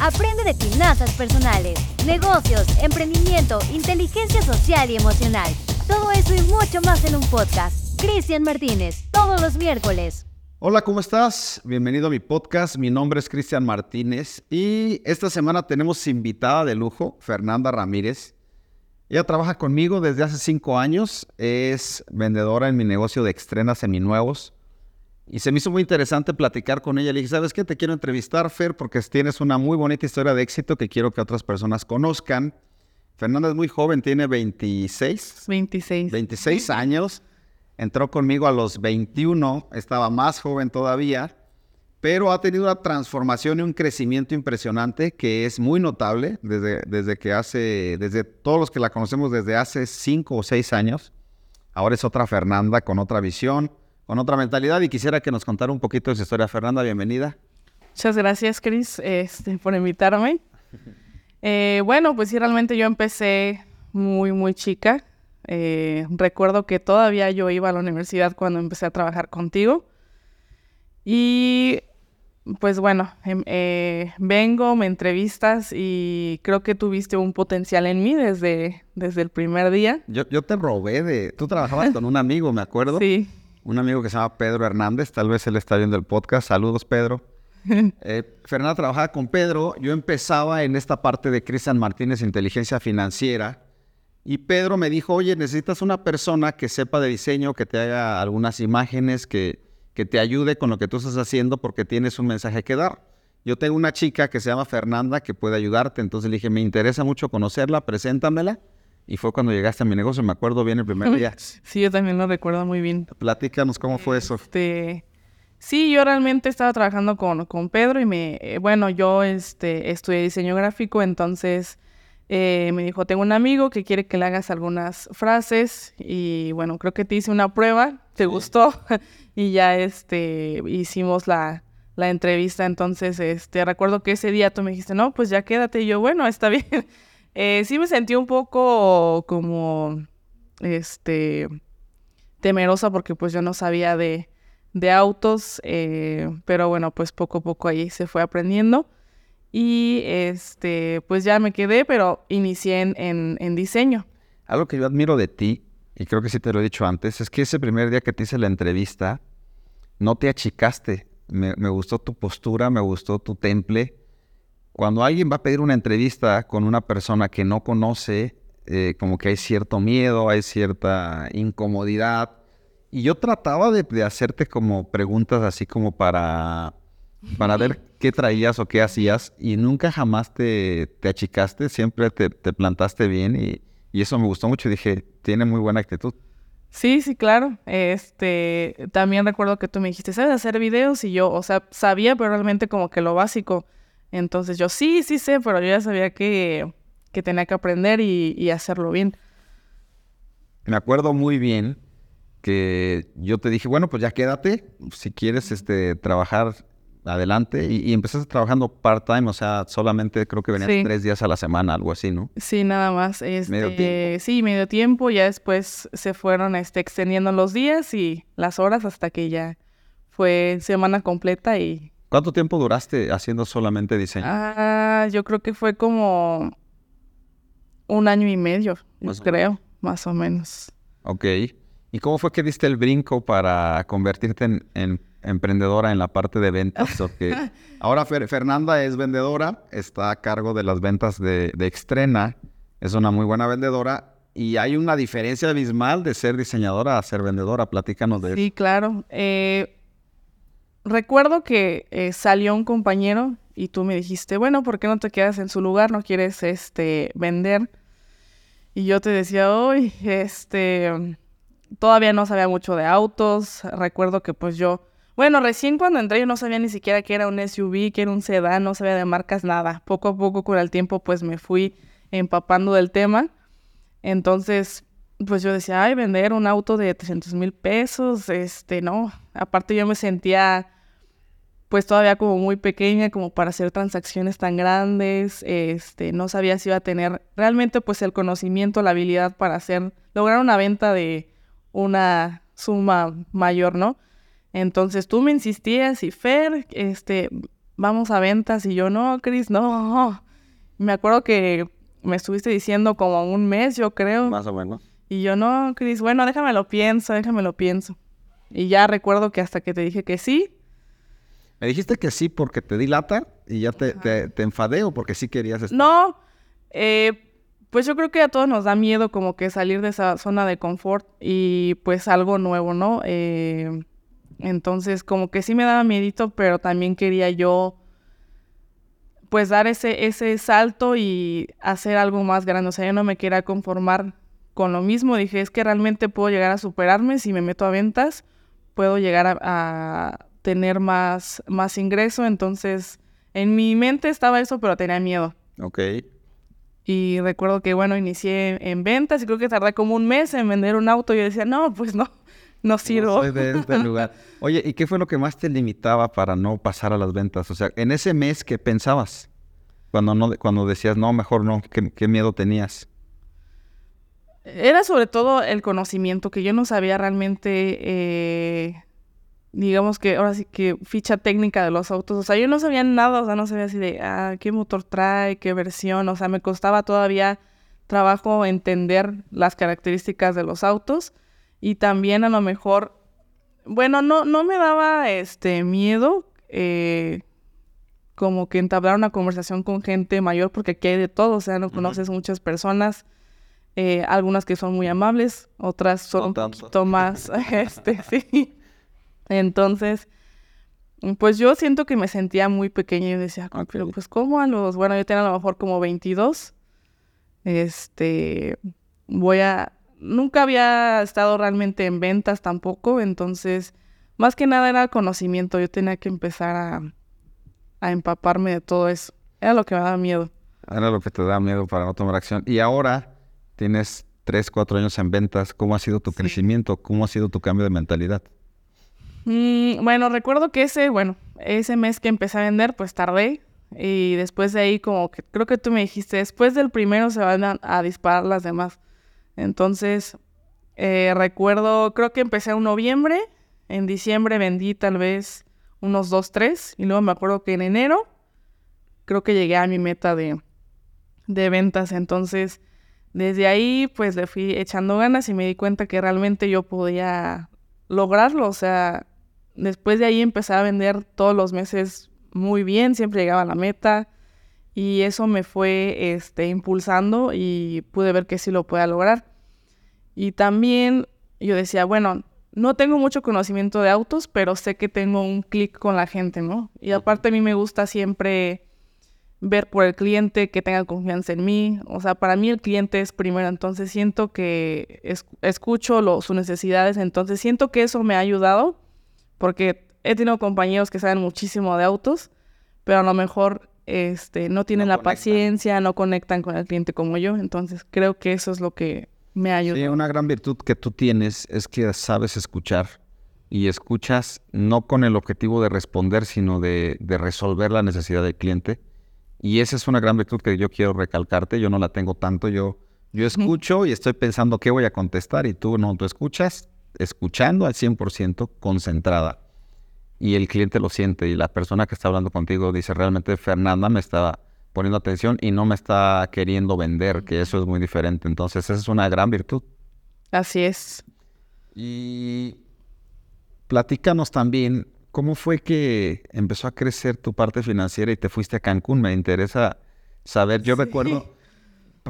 Aprende de finanzas personales, negocios, emprendimiento, inteligencia social y emocional. Todo eso y mucho más en un podcast. Cristian Martínez, todos los miércoles. Hola, ¿cómo estás? Bienvenido a mi podcast. Mi nombre es Cristian Martínez y esta semana tenemos invitada de lujo, Fernanda Ramírez. Ella trabaja conmigo desde hace cinco años, es vendedora en mi negocio de extrenas seminuevos. Y se me hizo muy interesante platicar con ella. Le dije, ¿sabes qué? Te quiero entrevistar, Fer, porque tienes una muy bonita historia de éxito que quiero que otras personas conozcan. Fernanda es muy joven, tiene 26. 26. 26 años. Entró conmigo a los 21, estaba más joven todavía, pero ha tenido una transformación y un crecimiento impresionante que es muy notable desde, desde que hace, desde todos los que la conocemos desde hace 5 o 6 años. Ahora es otra Fernanda con otra visión con otra mentalidad y quisiera que nos contara un poquito de su historia. Fernanda, bienvenida. Muchas gracias, Chris, este, por invitarme. Eh, bueno, pues sí, realmente yo empecé muy, muy chica. Eh, recuerdo que todavía yo iba a la universidad cuando empecé a trabajar contigo. Y pues bueno, em, eh, vengo, me entrevistas y creo que tuviste un potencial en mí desde, desde el primer día. Yo, yo te robé de... Tú trabajabas con un amigo, me acuerdo. Sí un amigo que se llama Pedro Hernández, tal vez él está viendo el podcast. Saludos, Pedro. eh, Fernanda trabajaba con Pedro, yo empezaba en esta parte de Cristian Martínez, inteligencia financiera, y Pedro me dijo, oye, necesitas una persona que sepa de diseño, que te haga algunas imágenes, que, que te ayude con lo que tú estás haciendo porque tienes un mensaje que dar. Yo tengo una chica que se llama Fernanda que puede ayudarte, entonces le dije, me interesa mucho conocerla, preséntamela. Y fue cuando llegaste a mi negocio, me acuerdo bien el primer día. Sí, yo también lo recuerdo muy bien. Platícanos cómo fue eso. Este, sí, yo realmente estaba trabajando con, con Pedro y me, eh, bueno, yo este, estudié diseño gráfico, entonces eh, me dijo, tengo un amigo que quiere que le hagas algunas frases y bueno, creo que te hice una prueba, te gustó y ya este, hicimos la, la entrevista, entonces este, recuerdo que ese día tú me dijiste, no, pues ya quédate y yo, bueno, está bien. Eh, sí me sentí un poco como, este, temerosa porque pues yo no sabía de, de autos, eh, pero bueno, pues poco a poco ahí se fue aprendiendo. Y este, pues ya me quedé, pero inicié en, en, diseño. Algo que yo admiro de ti, y creo que sí te lo he dicho antes, es que ese primer día que te hice la entrevista, no te achicaste. Me, me gustó tu postura, me gustó tu temple cuando alguien va a pedir una entrevista con una persona que no conoce, eh, como que hay cierto miedo, hay cierta incomodidad. Y yo trataba de, hacerte como preguntas así como para, para ver qué traías o qué hacías y nunca jamás te, te achicaste, siempre te, plantaste bien y, y, eso me gustó mucho. Dije, tiene muy buena actitud. Sí, sí, claro. Este, también recuerdo que tú me dijiste, ¿sabes hacer videos? Y yo, o sea, sabía, pero realmente como que lo básico. Entonces yo sí, sí sé, pero yo ya sabía que, que tenía que aprender y, hacerlo bien. Me acuerdo muy bien que yo te dije, bueno, pues ya quédate, si quieres este, trabajar adelante. Y, empezaste trabajando part-time, o sea, solamente creo que venías tres días a la semana, algo así, ¿no? Sí, nada más. Este, ¿Medio tiempo? Sí, medio tiempo. Ya después se fueron este, extendiendo los días y las horas hasta que ya fue semana completa y ¿Cuánto tiempo duraste haciendo solamente diseño? Ah, yo creo que fue como un año y medio, creo, más o menos. Ok. ¿Y cómo fue que diste el brinco para convertirte en, emprendedora en la parte de ventas? Porque ahora Fernanda es vendedora, está a cargo de las ventas de, de Extrena, es una muy buena vendedora. Y hay una diferencia abismal de ser diseñadora a ser vendedora. Platícanos de eso. Sí, claro. Eh, recuerdo que eh, salió un compañero y tú me dijiste, bueno, ¿por qué no te quedas en su lugar? ¿No quieres este, vender? Y yo te decía, hoy, este, todavía no sabía mucho de autos. Recuerdo que pues yo, bueno, recién cuando entré yo no sabía ni siquiera que era un SUV, que era un sedán, no sabía de marcas, nada. Poco a poco con el tiempo pues me fui empapando del tema. Entonces, pues yo decía, ay, vender un auto de 300 mil pesos, este, no. Aparte yo me sentía pues todavía como muy pequeña como para hacer transacciones tan grandes, este, no sabía si iba a tener realmente pues el conocimiento, la habilidad para hacer, lograr una venta de una suma mayor, ¿no? Entonces tú me insistías y Fer, este, vamos a ventas. Y yo, no, Cris, no. Me acuerdo que me estuviste diciendo como un mes, yo creo. Más o menos. Y yo, no, Cris, bueno, déjame lo pienso, déjame lo pienso. Y ya recuerdo que hasta que te dije que sí. Me dijiste que sí porque te di lata y ya te, te, te enfadé o porque sí querías estar. No, eh, pues yo creo que a todos nos da miedo como que salir de esa zona de confort y pues algo nuevo, ¿no? Eh, entonces como que sí me daba miedito, pero también quería yo pues dar ese, ese salto y hacer algo más grande. O sea, yo no me quería conformar con lo mismo. Dije, es que realmente puedo llegar a superarme si me meto a ventas, puedo llegar a, a tener más, más ingreso. Entonces, en mi mente estaba eso, pero tenía miedo. Ok. Y recuerdo que, bueno, inicié en ventas y creo que tardé como un mes en vender un auto. Y yo decía, no, pues no, no sirvo. No soy de este lugar. Oye, ¿y qué fue lo que más te limitaba para no pasar a las ventas? O sea, en ese mes, ¿qué pensabas? Cuando, no, cuando decías, no, mejor no, ¿qué, qué miedo tenías? Era sobre todo el conocimiento, que yo no sabía realmente, eh, digamos que ahora sí que ficha técnica de los autos. O sea, yo no sabía nada, o sea, no sabía así de, ah, qué motor trae, qué versión. O sea, me costaba todavía trabajo entender las características de los autos. Y también a lo mejor, bueno, no, no me daba este miedo eh, como que entablar una conversación con gente mayor, porque aquí hay de todo, o sea, no conoces muchas personas. Eh, algunas que son muy amables, otras son No un poquito más, este, sí. Entonces, pues yo siento que me sentía muy pequeña y decía, "Ay, pero pues ¿cómo a los, bueno, yo tenía a lo mejor como 22, este, voy a, nunca había estado realmente en ventas tampoco, entonces, más que nada era conocimiento, yo tenía que empezar a, a empaparme de todo eso, era lo que me daba miedo. Era lo que te da miedo para no tomar acción. Y ahora tienes tres, cuatro años en ventas. ¿Cómo ha sido tu Sí. crecimiento? ¿Cómo ha sido tu cambio de mentalidad? Mm, bueno, recuerdo que ese, bueno, ese mes que empecé a vender, pues tardé. Y después de ahí, como que creo que tú me dijiste, después del primero se van a, disparar las demás. Entonces, eh, recuerdo, creo que empecé en noviembre. En diciembre vendí tal vez unos dos, tres. Y luego me acuerdo que en enero, creo que llegué a mi meta de, de ventas. Entonces, desde ahí, pues le fui echando ganas y me di cuenta que realmente yo podía lograrlo. O sea, después de ahí empecé a vender todos los meses muy bien, siempre llegaba a la meta y eso me fue este, impulsando y pude ver que sí lo podía lograr. Y también yo decía, bueno, no tengo mucho conocimiento de autos, pero sé que tengo un clic con la gente, ¿no? Y aparte a mí me gusta siempre ver por el cliente, que tenga confianza en mí. O sea, para mí el cliente es primero, entonces siento que es- escucho lo- sus necesidades, entonces siento que eso me ha ayudado, porque he tenido compañeros que saben muchísimo de autos, pero a lo mejor este, no tienen No la conectan. paciencia, no conectan con el cliente como yo, entonces creo que eso es lo que me ha Sí, una gran virtud que tú tienes es que sabes escuchar y escuchas no con el objetivo de responder, sino de, de resolver la necesidad del cliente. Y esa es una gran virtud que yo quiero recalcarte. Yo no la tengo tanto. Yo, yo escucho y estoy pensando qué voy a contestar y tú no, tú escuchas escuchando al 100% concentrada. Y el cliente lo siente y la persona que está hablando contigo dice, realmente Fernanda me está poniendo atención y no me está queriendo vender, que eso es muy diferente. Entonces, esa es una gran virtud. Así es. Y platícanos también, ¿cómo fue que empezó a crecer tu parte financiera y te fuiste a Cancún? Me interesa saber. Yo Sí. recuerdo,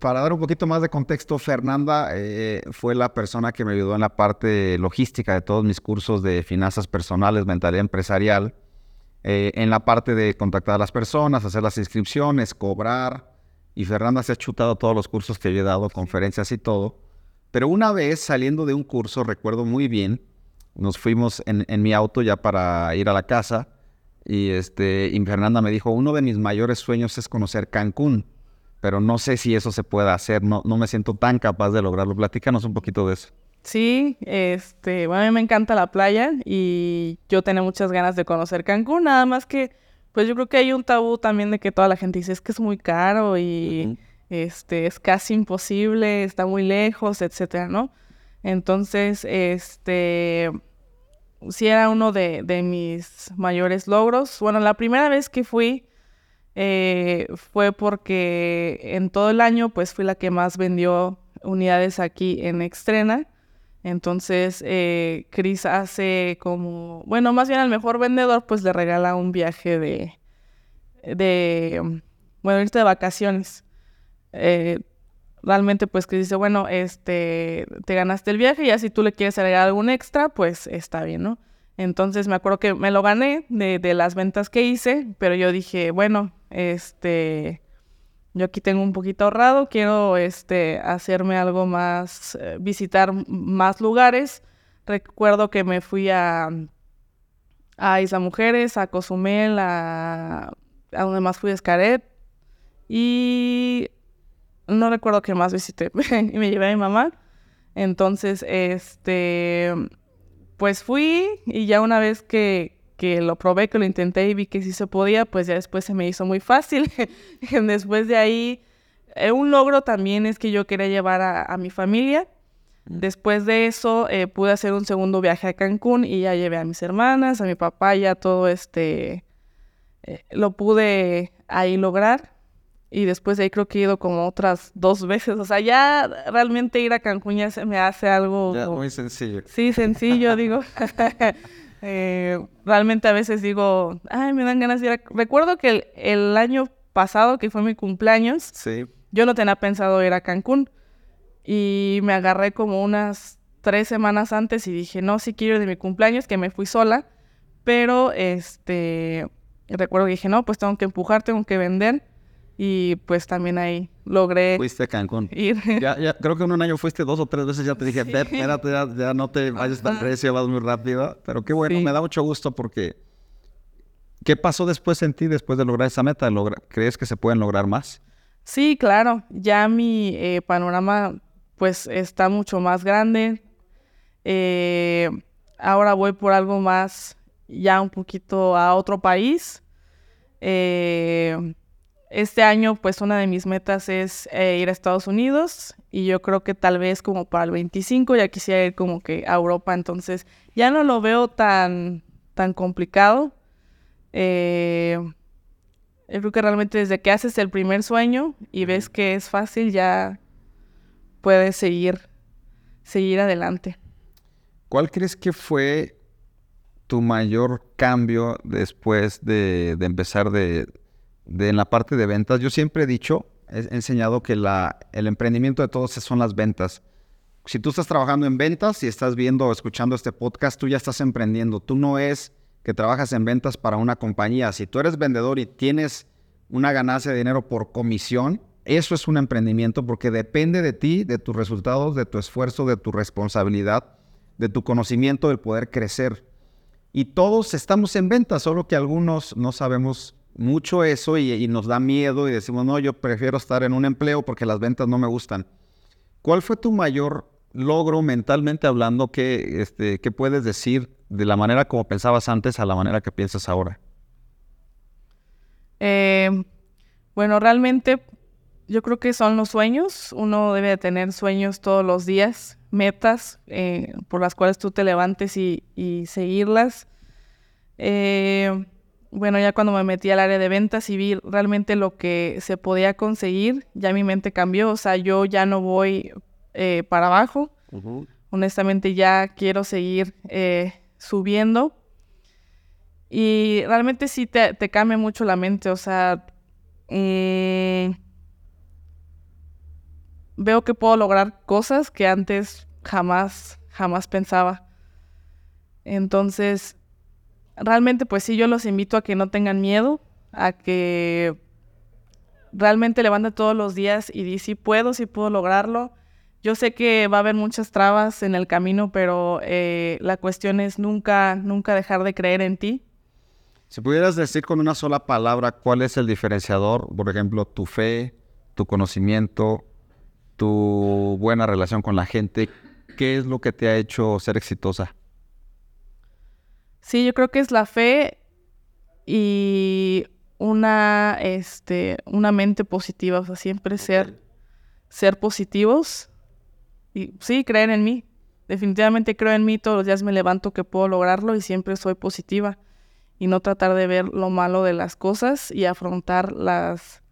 para dar un poquito más de contexto, Fernanda eh, fue la persona que me ayudó en la parte logística de todos mis cursos de finanzas personales, mentalidad empresarial, eh, en la parte de contactar a las personas, hacer las inscripciones, cobrar. Y Fernanda se ha chutado todos los cursos que yo he dado, conferencias y todo. Pero una vez saliendo de un curso, recuerdo muy bien, nos fuimos en, en mi auto ya para ir a la casa y, este, y Fernanda me dijo, uno de mis mayores sueños es conocer Cancún, pero no sé si eso se puede hacer, no, no me siento tan capaz de lograrlo. Platícanos un poquito de eso. Sí, este, bueno, a mí me encanta la playa y yo tenía muchas ganas de conocer Cancún, nada más que, pues yo creo que hay un tabú también de que toda la gente dice es que es muy caro y este es casi imposible, está muy lejos, etcétera, ¿no? Entonces, este, sí era uno de, mis mayores logros. Bueno, la primera vez que fui eh, fue porque en todo el año pues fui la que más vendió unidades aquí en Extrena. Entonces, eh, Chris hace como, bueno, más bien al mejor vendedor pues le regala un viaje de, de bueno, de vacaciones. Eh, realmente pues que dice, bueno, este, te ganaste el viaje ya si tú le quieres agregar algún extra, pues está bien, ¿no? Entonces me acuerdo que me lo gané de, de las ventas que hice, pero yo dije, bueno, este, yo aquí tengo un poquito ahorrado, quiero este, hacerme algo más, eh, visitar más lugares. Recuerdo que me fui a, a Isla Mujeres, a Cozumel, a, a donde más fui a Escaret. Y no recuerdo qué más visité. y me llevé a mi mamá. Entonces, este, pues fui y ya una vez que, que lo probé, que lo intenté y vi que sí se podía, pues ya después se me hizo muy fácil. después de ahí, eh, un logro también es que yo quería llevar a, mi familia. Mm. Después de eso, eh, pude hacer un segundo viaje a Cancún y ya llevé a mis hermanas, a mi papá, ya todo este, eh, lo pude ahí lograr. Y después de ahí creo que he ido como otras dos veces. O sea, ya realmente ir a Cancún ya se me hace algo... Ya, muy sencillo. Sí, sencillo, digo. Eh, realmente a veces digo, ay, me dan ganas de ir a... Recuerdo que el, año pasado, que fue mi cumpleaños, sí. yo no tenía pensado ir a Cancún. Y me agarré como unas tres semanas antes y dije, no, sí quiero ir de mi cumpleaños, que me fui sola. Pero, este, recuerdo que dije, no, pues tengo que empujar, tengo que vender. Y pues también ahí logré Fuiste a Cancún. ir. Ya, ya, creo que en un año fuiste dos o tres veces, ya te dije, "Ve, espérate, ya, ya no te vayas tan recio, vas muy rápido. Pero qué bueno, Sí. me da mucho gusto porque... ¿Qué pasó después en ti, después de lograr esa meta? ¿Logra- ¿Crees que se pueden lograr más? Sí, claro, ya mi eh, panorama pues está mucho más grande. Eh, ahora voy por algo más, ya un poquito a otro país. Eh, este año pues una de mis metas es eh, ir a Estados Unidos y yo creo que tal vez como para el 25 ya quisiera ir como que a Europa, entonces ya no lo veo tan, tan complicado. Eh, yo creo que realmente desde que haces el primer sueño y ves que es fácil, ya puedes seguir, seguir adelante. ¿Cuál crees que fue tu mayor cambio después de, de empezar de, de en la parte de ventas? Yo siempre he dicho, he enseñado que el emprendimiento de todos son las ventas. Si tú estás trabajando en ventas y estás viendo o escuchando este podcast, tú ya estás emprendiendo. Tú no es que trabajas en ventas para una compañía. Si tú eres vendedor y tienes una ganancia de dinero por comisión, eso es un emprendimiento porque depende de ti, de tus resultados, de tu esfuerzo, de tu responsabilidad, de tu conocimiento, del poder crecer. Y todos estamos en ventas, solo que algunos no sabemos mucho eso y, y nos da miedo y decimos, no, yo prefiero estar en un empleo porque las ventas no me gustan. ¿Cuál fue tu mayor logro mentalmente hablando? ¿Qué, este, ¿Qué puedes decir de la manera como pensabas antes a la manera que piensas ahora? Eh, bueno, realmente yo creo que son los sueños. Uno debe de tener sueños todos los días, metas eh, por las cuales tú te levantes y, y seguirlas. Eh, bueno, ya cuando me metí al área de ventas y vi realmente lo que se podía conseguir, ya mi mente cambió. O sea, yo ya no voy eh, para abajo. Honestamente, ya quiero seguir eh, subiendo. Y realmente sí te, te cambia mucho la mente. O sea, mm, veo que puedo lograr cosas que antes jamás, jamás pensaba. Entonces, realmente pues sí, yo los invito a que no tengan miedo, a que realmente levanten todos los días y di, sí puedo, sí puedo lograrlo. Yo sé que va a haber muchas trabas en el camino, pero eh, la cuestión es nunca, nunca dejar de creer en ti. Si pudieras decir con una sola palabra cuál es el diferenciador, por ejemplo, tu fe, tu conocimiento, tu buena relación con la gente, ¿qué es lo que te ha hecho ser exitosa? Sí, yo creo que es la fe y una, este, una mente positiva, o sea, siempre ser, ser positivos y sí, creer en mí. definitivamente creo en mí, todos los días me levanto que puedo lograrlo y siempre soy positiva y no tratar de ver lo malo de las cosas y afrontar las,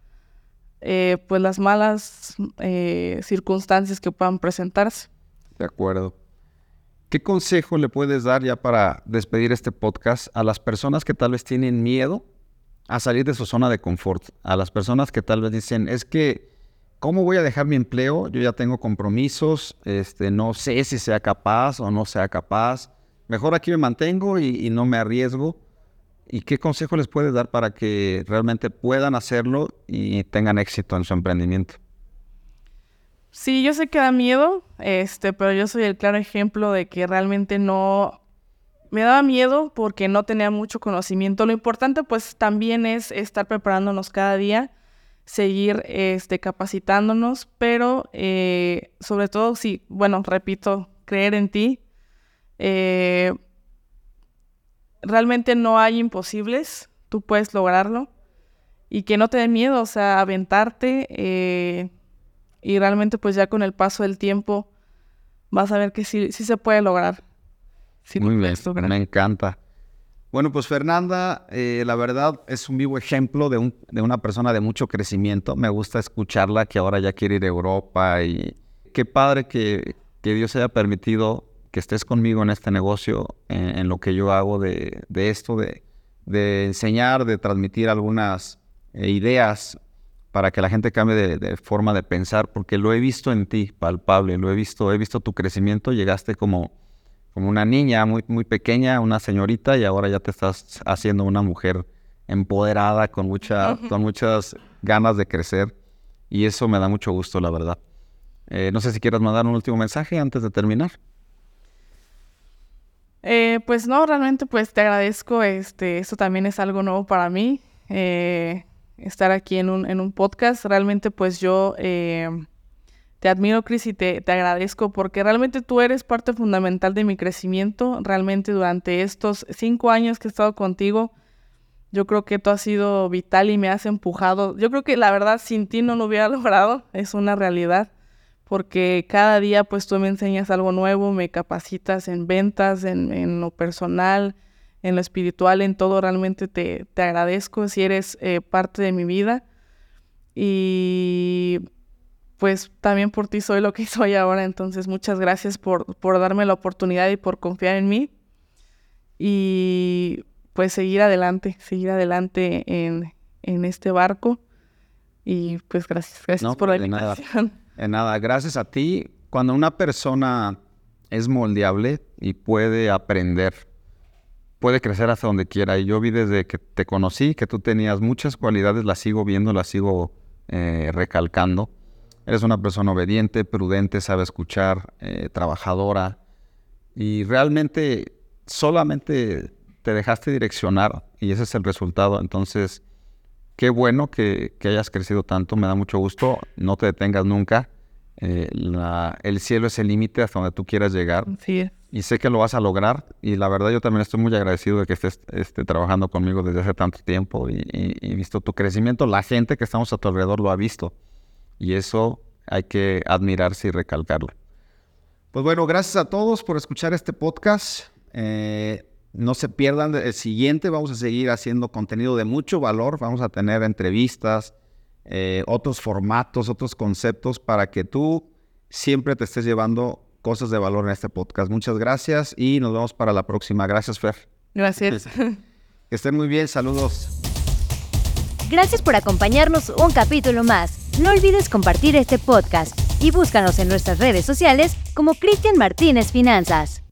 eh, pues las malas eh, circunstancias que puedan presentarse. De acuerdo. ¿Qué consejo le puedes dar ya para despedir este podcast a las personas que tal vez tienen miedo a salir de su zona de confort? A las personas que tal vez dicen, es que, ¿cómo voy a dejar mi empleo? Yo ya tengo compromisos, este, no sé si sea capaz o no sea capaz. Mejor aquí me mantengo y, y no me arriesgo. ¿Y qué consejo les puedes dar para que realmente puedan hacerlo y tengan éxito en su emprendimiento? Sí, yo sé que da miedo, este, pero yo soy el claro ejemplo de que realmente no me daba miedo porque no tenía mucho conocimiento. Lo importante pues también es estar preparándonos cada día, seguir este, capacitándonos, pero eh, sobre todo sí, bueno, repito, creer en ti. Eh, realmente no hay imposibles, tú puedes lograrlo y que no te dé miedo, o sea, aventarte. Eh, y realmente pues ya con el paso del tiempo vas a ver que sí, sí se puede lograr. Muy bien, me encanta. Bueno, pues Fernanda, eh, la verdad es un vivo ejemplo de, un, de una persona de mucho crecimiento. Me gusta escucharla que ahora ya quiere ir a Europa y qué padre que, que Dios haya permitido que estés conmigo en este negocio, en, lo que yo hago de, de esto, de, de, enseñar, de transmitir algunas eh, ideas para que la gente cambie de, forma de pensar, porque lo he visto en ti, palpable, lo he visto, he visto tu crecimiento, llegaste como, como una niña muy, muy pequeña, una señorita, y ahora ya te estás haciendo una mujer empoderada, con, mucha, con muchas ganas de crecer, y eso me da mucho gusto, la verdad. Eh, no sé si quieras mandar un último mensaje antes de terminar. Eh, pues no, realmente pues te agradezco, este, esto también es algo nuevo para mí. Eh, estar aquí en un, en un podcast. Realmente pues yo eh, te admiro, Cris, y te, te, agradezco porque realmente tú eres parte fundamental de mi crecimiento. Realmente durante estos cinco años que he estado contigo, yo creo que tú has sido vital y me has empujado. Yo creo que la verdad sin ti no lo hubiera logrado, es una realidad. Porque cada día pues tú me enseñas algo nuevo, me capacitas en ventas, en, en lo personal, en lo espiritual, en todo, realmente te, te agradezco si eres eh, parte de mi vida. Y pues también por ti soy lo que soy ahora, entonces muchas gracias por, por darme la oportunidad y por confiar en mí. Y pues seguir adelante, seguir adelante en, en este barco. Y pues gracias, gracias por la invitación. Nada, nada, gracias a ti. Cuando una persona es moldeable y puede aprender puede crecer hasta donde quiera. Y yo vi desde que te conocí que tú tenías muchas cualidades, las sigo viendo, las sigo eh, recalcando. Eres una persona obediente, prudente, sabe escuchar, eh, trabajadora. Y realmente solamente te dejaste direccionar y ese es el resultado. Entonces, qué bueno que, hayas crecido tanto, me da mucho gusto. No te detengas nunca. Eh, el cielo es el límite hasta donde tú quieras llegar. Sí y sé que lo vas a lograr. Y la verdad yo también estoy muy agradecido de que estés este, trabajando conmigo desde hace tanto tiempo y, visto tu crecimiento. La gente que estamos a tu alrededor lo ha visto y eso hay que admirarse y recalcarlo. Pues bueno, gracias a todos por escuchar este podcast. Eh, no se pierdan el siguiente. Vamos a seguir haciendo contenido de mucho valor. Vamos a tener entrevistas, eh, otros formatos, otros conceptos para que tú siempre te estés llevando cosas de valor en este podcast. Muchas gracias y nos vemos para la próxima. Gracias, Fer. Gracias. Que estén muy bien. Saludos. Gracias por acompañarnos un capítulo más. No olvides compartir este podcast y búscanos en nuestras redes sociales como Cristian Martínez Finanzas.